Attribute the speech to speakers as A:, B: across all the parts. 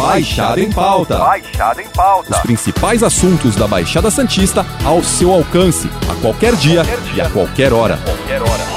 A: Baixada em Pauta.
B: Baixada em Pauta.
A: Os principais assuntos da Baixada Santista ao seu alcance, a qualquer dia,
B: Qualquer dia.
A: e a qualquer hora.
B: Qualquer hora.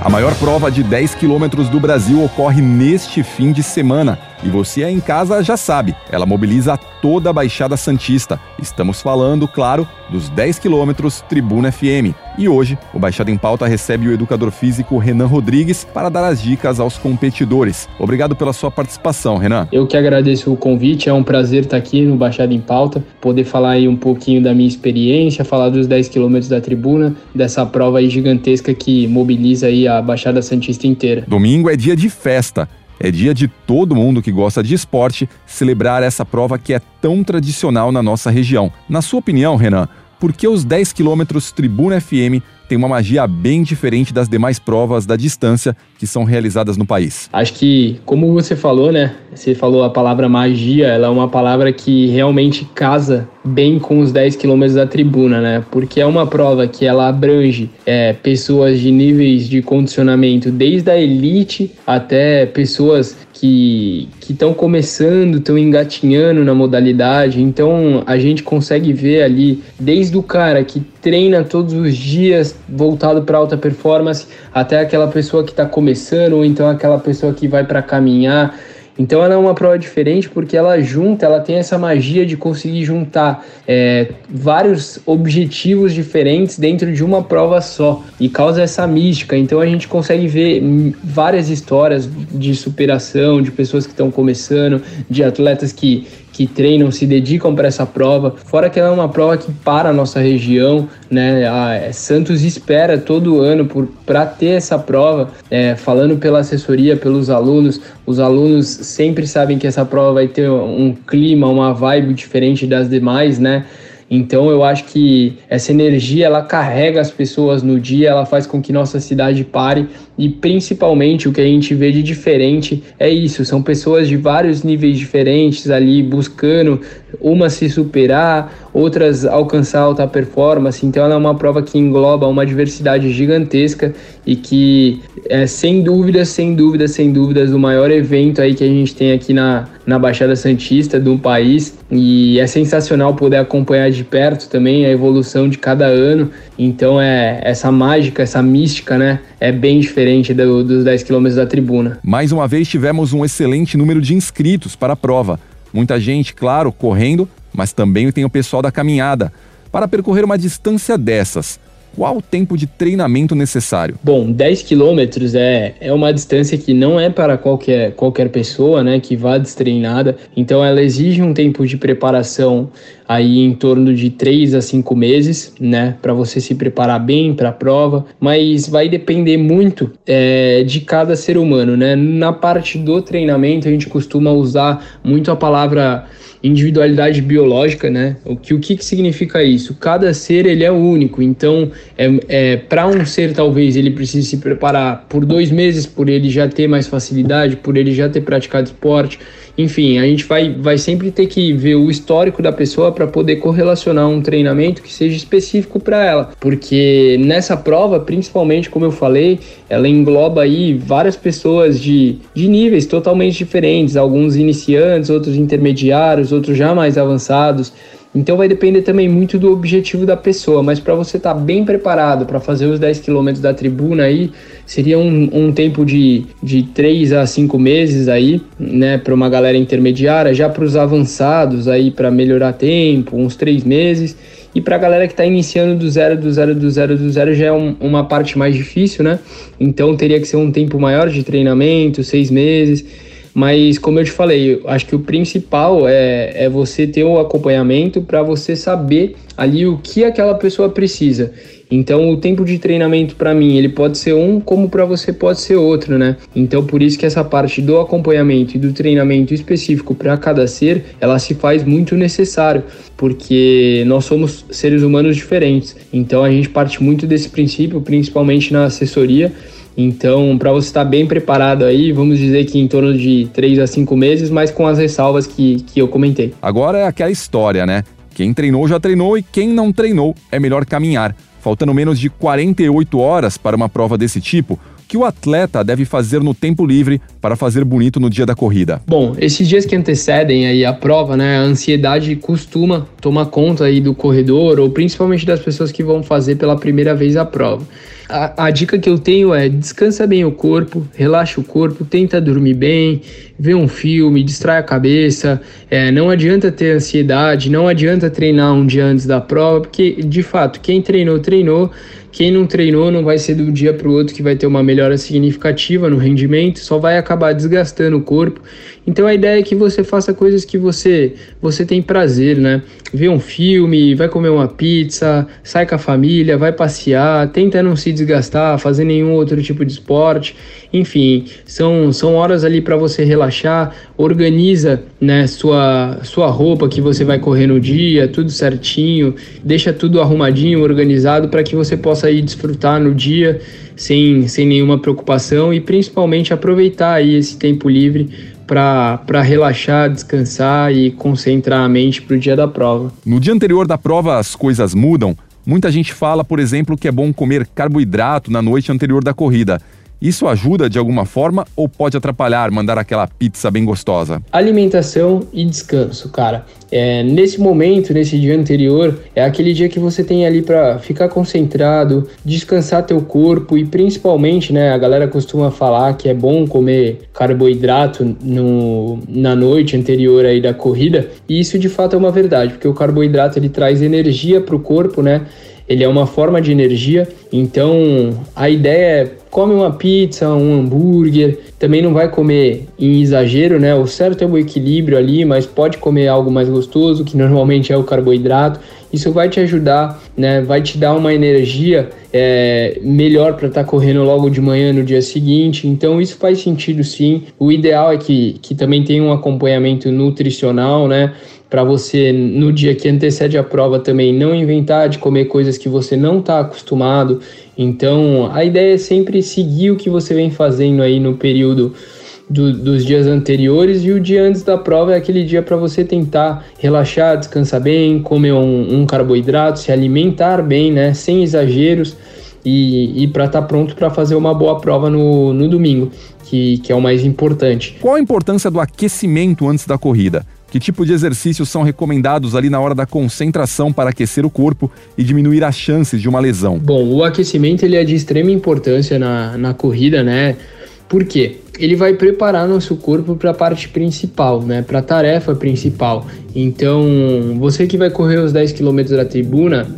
A: A maior prova de 10 quilômetros do Brasil ocorre neste fim de semana. E você aí em casa já sabe, ela mobiliza toda a Baixada Santista. Estamos falando, claro, dos 10 quilômetros Tribuna FM. E hoje, o Baixada em Pauta recebe o educador físico Renan Rodrigues para dar as dicas aos competidores. Obrigado pela sua participação, Renan.
C: Eu que agradeço o convite, é um prazer estar aqui no Baixada em Pauta, poder falar aí um pouquinho da minha experiência, falar dos 10 quilômetros da tribuna, dessa prova aí gigantesca que mobiliza aí a Baixada Santista inteira.
A: Domingo é dia de festa. É dia de todo mundo que gosta de esporte celebrar essa prova que é tão tradicional na nossa região. Na sua opinião, Renan, por que os 10 quilômetros Tribuna FM tem uma magia bem diferente das demais provas da distância que são realizadas no país?
C: Acho que, como você falou, né? Você falou a palavra magia, ela é uma palavra que realmente casa bem com os 10 quilômetros da tribuna, né? Porque é uma prova que ela abrange é, pessoas de níveis de condicionamento, desde a elite até pessoas que estão começando, estão engatinhando na modalidade. Então a gente consegue ver ali, desde o cara que treina todos os dias voltado para alta performance, até aquela pessoa que está começando, ou então aquela pessoa que vai para caminhar. Então ela é uma prova diferente porque ela junta, ela tem essa magia de conseguir juntar é, vários objetivos diferentes dentro de uma prova só e causa essa mística. Então a gente consegue ver várias histórias de superação, de pessoas que estão começando, de atletas que que treinam, se dedicam para essa prova. Fora que ela é uma prova que para a nossa região, né? A Santos espera todo ano para ter essa prova. É, falando pela assessoria, pelos alunos, os alunos sempre sabem que essa prova vai ter um clima, uma vibe diferente das demais, né? Então eu acho que essa energia ela carrega as pessoas no dia, ela faz com que nossa cidade pare e principalmente o que a gente vê de diferente é isso, são pessoas de vários níveis diferentes ali buscando uma se superar, outras alcançar alta performance. Então ela é uma prova que engloba uma diversidade gigantesca e que é sem dúvidas, sem dúvidas, sem dúvidas o maior evento aí que a gente tem aqui na, na Baixada Santista do país e é sensacional poder acompanhar de perto também a evolução de cada ano. Então é essa mágica, essa mística, né? É bem diferente do, dos 10 quilômetros da tribuna.
A: Mais uma vez tivemos um excelente número de inscritos para a prova. Muita gente, claro, correndo, mas também tem o pessoal da caminhada. Para percorrer uma distância dessas, qual o tempo de treinamento necessário?
C: Bom, 10 quilômetros é, é uma distância que não é para qualquer, qualquer pessoa, né, que vá destreinada. Então ela exige um tempo de preparação aí em torno de 3 a 5 meses, né, para você se preparar bem para a prova, mas vai depender muito é, de cada ser humano, né. Na parte do treinamento a gente costuma usar muito a palavra individualidade biológica, né? O que, o que, que significa isso? Cada ser ele é único, então é, é para um ser talvez ele precise se preparar por dois meses, por ele já ter mais facilidade, por ele já ter praticado esporte. Enfim, a gente vai, vai sempre ter que ver o histórico da pessoa para poder correlacionar um treinamento que seja específico para ela, porque nessa prova, principalmente como eu falei, ela engloba aí várias pessoas de, de níveis totalmente diferentes, alguns iniciantes, outros intermediários, outros já mais avançados. Então vai depender também muito do objetivo da pessoa, mas para você estar tá bem preparado para fazer os 10 quilômetros da tribuna aí, seria um, um tempo de, de 3 a 5 meses aí, né, para uma galera intermediária, já para os avançados aí para melhorar tempo, uns 3 meses. E para a galera que está iniciando do zero, do zero, do zero, do zero, já é um, uma parte mais difícil, né? Então teria que ser um tempo maior de treinamento, seis meses. Mas, como eu te falei, acho que o principal é, é você ter o acompanhamento para você saber ali o que aquela pessoa precisa. Então, o tempo de treinamento para mim, ele pode ser um, como para você pode ser outro, né? Então, por isso que essa parte do acompanhamento e do treinamento específico para cada ser, ela se faz muito necessário, porque nós somos seres humanos diferentes. Então, a gente parte muito desse princípio, principalmente na assessoria, então, para você estar bem preparado aí, vamos dizer que em torno de 3 a 5 meses, mas com as ressalvas que, que eu comentei.
A: Agora é aquela história, né? Quem treinou já treinou e quem não treinou é melhor caminhar. faltando menos de 48 horas para uma prova desse tipo, que o atleta deve fazer no tempo livre para fazer bonito no dia da corrida?
C: Bom, esses dias que antecedem aí a prova, né, a ansiedade costuma tomar conta aí do corredor ou principalmente das pessoas que vão fazer pela primeira vez a prova. A, a, dica que eu tenho é descansa bem o corpo, relaxa o corpo, tenta dormir bem, vê um filme, distrai a cabeça. É, não adianta ter ansiedade, não adianta treinar um dia antes da prova, porque de fato quem treinou, treinou. Quem não treinou não vai ser do dia para o outro que vai ter uma melhora significativa no rendimento, só vai acabar desgastando o corpo. Então a ideia é que você faça coisas que você você tem prazer, né? Vê um filme, vai comer uma pizza, sai com a família, vai passear, tenta não se desgastar, fazer nenhum outro tipo de esporte. Enfim, são, são horas ali para você relaxar, organiza né, sua, sua roupa que você vai correr no dia, tudo certinho, deixa tudo arrumadinho, organizado para que você possa ir desfrutar no dia sem, sem nenhuma preocupação e principalmente aproveitar aí esse tempo livre para relaxar, descansar e concentrar a mente para o dia da prova.
A: No dia anterior da prova, as coisas mudam. Muita gente fala, por exemplo, que é bom comer carboidrato na noite anterior da corrida. Isso ajuda de alguma forma ou pode atrapalhar mandar aquela pizza bem gostosa?
C: Alimentação e descanso, cara. É, nesse momento, nesse dia anterior, é aquele dia que você tem ali para ficar concentrado, descansar teu corpo e principalmente, né, a galera costuma falar que é bom comer carboidrato no, na noite anterior aí da corrida, e isso de fato é uma verdade, porque o carboidrato ele traz energia para o corpo, né? Ele é uma forma de energia, então a ideia é come uma pizza, um hambúrguer, também não vai comer em exagero, né? O certo é o equilíbrio ali, mas pode comer algo mais gostoso, que normalmente é o carboidrato. Isso vai te ajudar, né? Vai te dar uma energia é, melhor para estar tá correndo logo de manhã no dia seguinte. Então isso faz sentido sim. O ideal é que, que também tenha um acompanhamento nutricional, né? Para você no dia que antecede a prova também não inventar de comer coisas que você não está acostumado então, a ideia é sempre seguir o que você vem fazendo aí no período do, dos dias anteriores e o dia antes da prova é aquele dia para você tentar relaxar, descansar bem, comer um, um, carboidrato, se alimentar bem, né, sem exageros e, e para estar tá pronto para fazer uma boa prova no, no domingo, que, que é o mais importante.
A: Qual a importância do aquecimento antes da corrida? Que tipo de exercícios são recomendados ali na hora da concentração para aquecer o corpo e diminuir as chances de uma lesão?
C: Bom, o aquecimento ele é de extrema importância na, na corrida, né? Por quê? Ele vai preparar nosso corpo para a parte principal, né? Para a tarefa principal. Então, você que vai correr os 10 km da tribuna,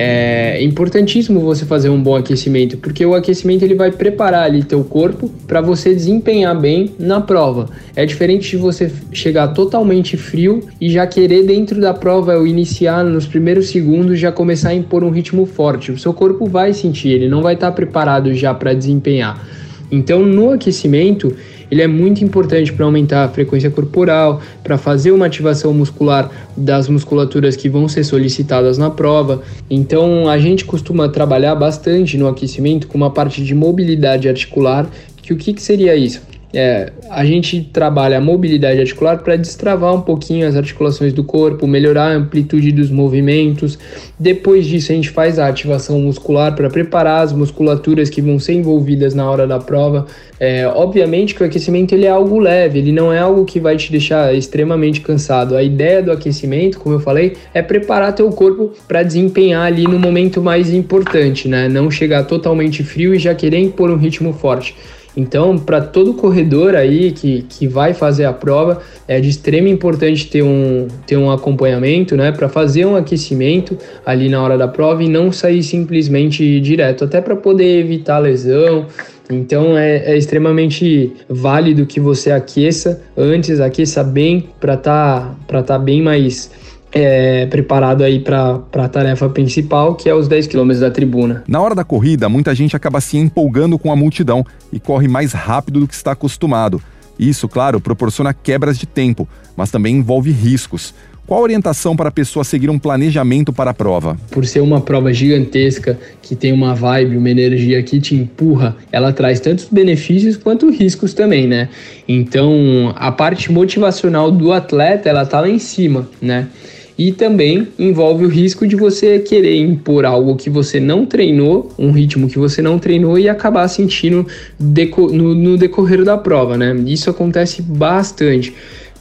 C: é importantíssimo você fazer um bom aquecimento, porque o aquecimento ele vai preparar ali teu corpo para você desempenhar bem na prova. É diferente de você chegar totalmente frio e já querer dentro da prova eu iniciar nos primeiros segundos já começar a impor um ritmo forte. O seu corpo vai sentir, ele não vai estar tá preparado já para desempenhar. Então, no aquecimento, ele é muito importante para aumentar a frequência corporal, para fazer uma ativação muscular das musculaturas que vão ser solicitadas na prova. Então, a gente costuma trabalhar bastante no aquecimento com uma parte de mobilidade articular, que o que, que seria isso? É, a gente trabalha a mobilidade articular para destravar um pouquinho as articulações do corpo, melhorar a amplitude dos movimentos. Depois disso, a gente faz a ativação muscular para preparar as musculaturas que vão ser envolvidas na hora da prova. É, obviamente que o aquecimento ele é algo leve, ele não é algo que vai te deixar extremamente cansado. A ideia do aquecimento, como eu falei, é preparar teu corpo para desempenhar ali no momento mais importante, né? Não chegar totalmente frio e já querer impor um ritmo forte. Então, para todo corredor aí que, que vai fazer a prova, é de extrema importância ter um, ter um acompanhamento, né, para fazer um aquecimento ali na hora da prova e não sair simplesmente direto, até para poder evitar lesão. Então é, é, extremamente válido que você aqueça antes, aqueça bem para estar tá, tá bem mais é, preparado aí para a tarefa principal, que é os 10 quilômetros da tribuna.
A: Na hora da corrida, muita gente acaba se empolgando com a multidão e corre mais rápido do que está acostumado. Isso, claro, proporciona quebras de tempo, mas também envolve riscos. Qual a orientação para a pessoa seguir um planejamento para a prova?
C: Por ser uma prova gigantesca, que tem uma vibe, uma energia que te empurra, ela traz tantos benefícios quanto riscos também, né? Então, a parte motivacional do atleta, ela tá lá em cima, né? E também envolve o risco de você querer impor algo que você não treinou, um ritmo que você não treinou e acabar sentindo deco no, no decorrer da prova, né? Isso acontece bastante.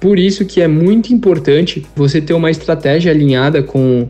C: Por isso que é muito importante você ter uma estratégia alinhada com,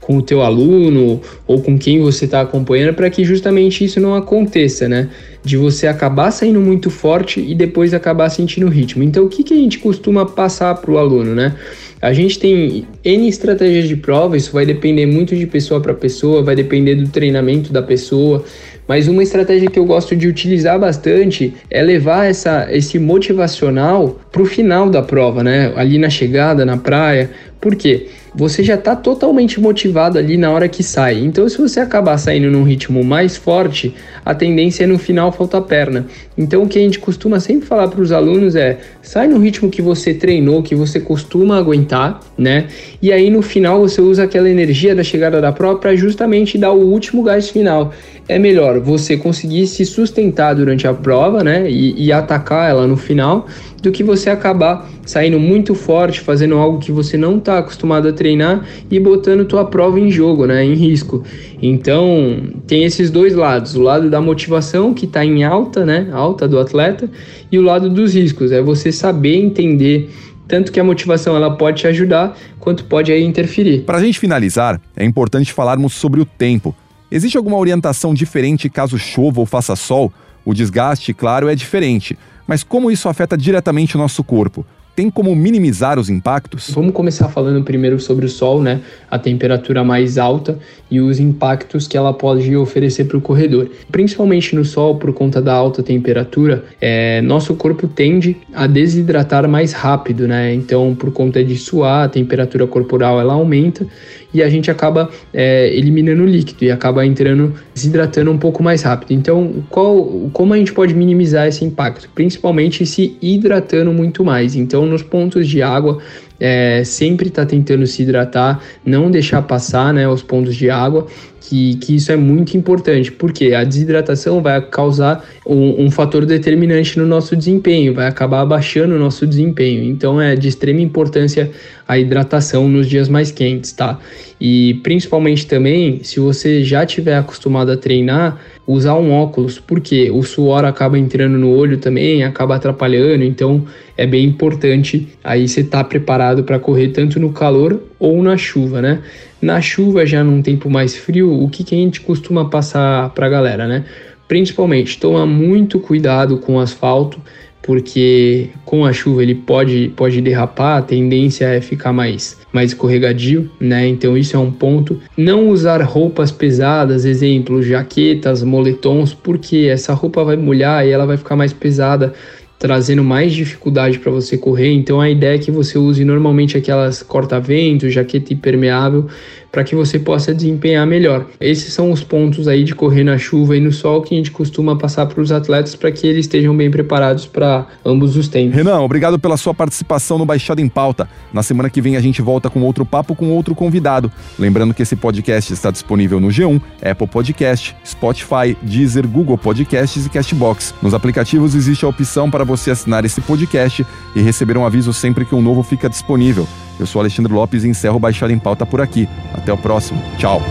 C: com o teu aluno ou com quem você está acompanhando para que justamente isso não aconteça, né? De você acabar saindo muito forte e depois acabar sentindo o ritmo. Então, o que, que a gente costuma passar para o aluno, né? A gente tem N estratégias de prova, isso vai depender muito de pessoa para pessoa, vai depender do treinamento da pessoa, mas uma estratégia que eu gosto de utilizar bastante é levar essa, esse motivacional para o final da prova, né? Ali na chegada, na praia. Por quê? você já está totalmente motivado ali na hora que sai. Então, se você acabar saindo num ritmo mais forte, a tendência é no final faltar perna. Então, o que a gente costuma sempre falar para os alunos é: sai no ritmo que você treinou, que você costuma aguentar, né? E aí no final você usa aquela energia da chegada da prova para justamente dar o último gás final. É melhor você conseguir se sustentar durante a prova, né? E, e atacar ela no final do que você acabar saindo muito forte, fazendo algo que você não está acostumado a treinar e botando tua prova em jogo, né, em risco. Então, tem esses dois lados, o lado da motivação que está em alta, né, alta do atleta, e o lado dos riscos, é você saber entender tanto que a motivação ela pode te ajudar, quanto pode aí interferir.
A: Para a gente finalizar, é importante falarmos sobre o tempo. Existe alguma orientação diferente caso chova ou faça sol? O desgaste, claro, é diferente, mas como isso afeta diretamente o nosso corpo? Tem como minimizar os impactos?
C: Vamos começar falando primeiro sobre o sol, né? A temperatura mais alta e os impactos que ela pode oferecer para o corredor. Principalmente no sol, por conta da alta temperatura, é, nosso corpo tende a desidratar mais rápido, né? Então, por conta de suar, a temperatura corporal ela aumenta e a gente acaba é, eliminando o líquido e acaba entrando, desidratando um pouco mais rápido. Então, qual, como a gente pode minimizar esse impacto? Principalmente se hidratando muito mais. Então, nos pontos de água, é, sempre está tentando se hidratar, não deixar passar né, os pontos de água, que, que isso é muito importante, porque a desidratação vai causar um, um fator determinante no nosso desempenho, vai acabar abaixando o nosso desempenho. Então é de extrema importância a hidratação nos dias mais quentes, tá? E principalmente também, se você já tiver acostumado a treinar, usar um óculos, porque o suor acaba entrando no olho também, acaba atrapalhando, então é bem importante aí você estar tá preparado para correr tanto no calor ou na chuva, né? Na chuva, já num tempo mais frio, o que, que a gente costuma passar para a galera, né? Principalmente, toma muito cuidado com o asfalto, porque com a chuva ele pode, pode derrapar, a tendência é ficar mais, mais escorregadio, né? Então isso é um ponto. Não usar roupas pesadas, exemplo, jaquetas, moletons, porque essa roupa vai molhar e ela vai ficar mais pesada trazendo mais dificuldade para você correr. Então a ideia é que você use normalmente aquelas corta-vento, jaqueta impermeável, para que você possa desempenhar melhor. Esses são os pontos aí de correr na chuva e no sol que a gente costuma passar para os atletas para que eles estejam bem preparados para ambos os tempos.
A: Renan, obrigado pela sua participação no Baixada em Pauta. Na semana que vem a gente volta com outro papo com outro convidado. Lembrando que esse podcast está disponível no G1, Apple Podcast, Spotify, Deezer, Google Podcasts e Castbox. Nos aplicativos existe a opção para você assinar esse podcast e receber um aviso sempre que um novo fica disponível. Eu sou Alexandre Lopes e encerro o Baixada em Pauta por aqui. Até o próximo. Tchau.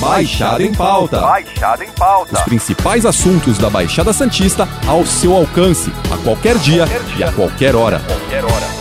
A: Baixada em Pauta.
B: Baixada em Pauta.
A: Os principais assuntos da Baixada Santista ao seu alcance, a qualquer dia, qualquer dia. e a qualquer hora.
B: Qualquer hora.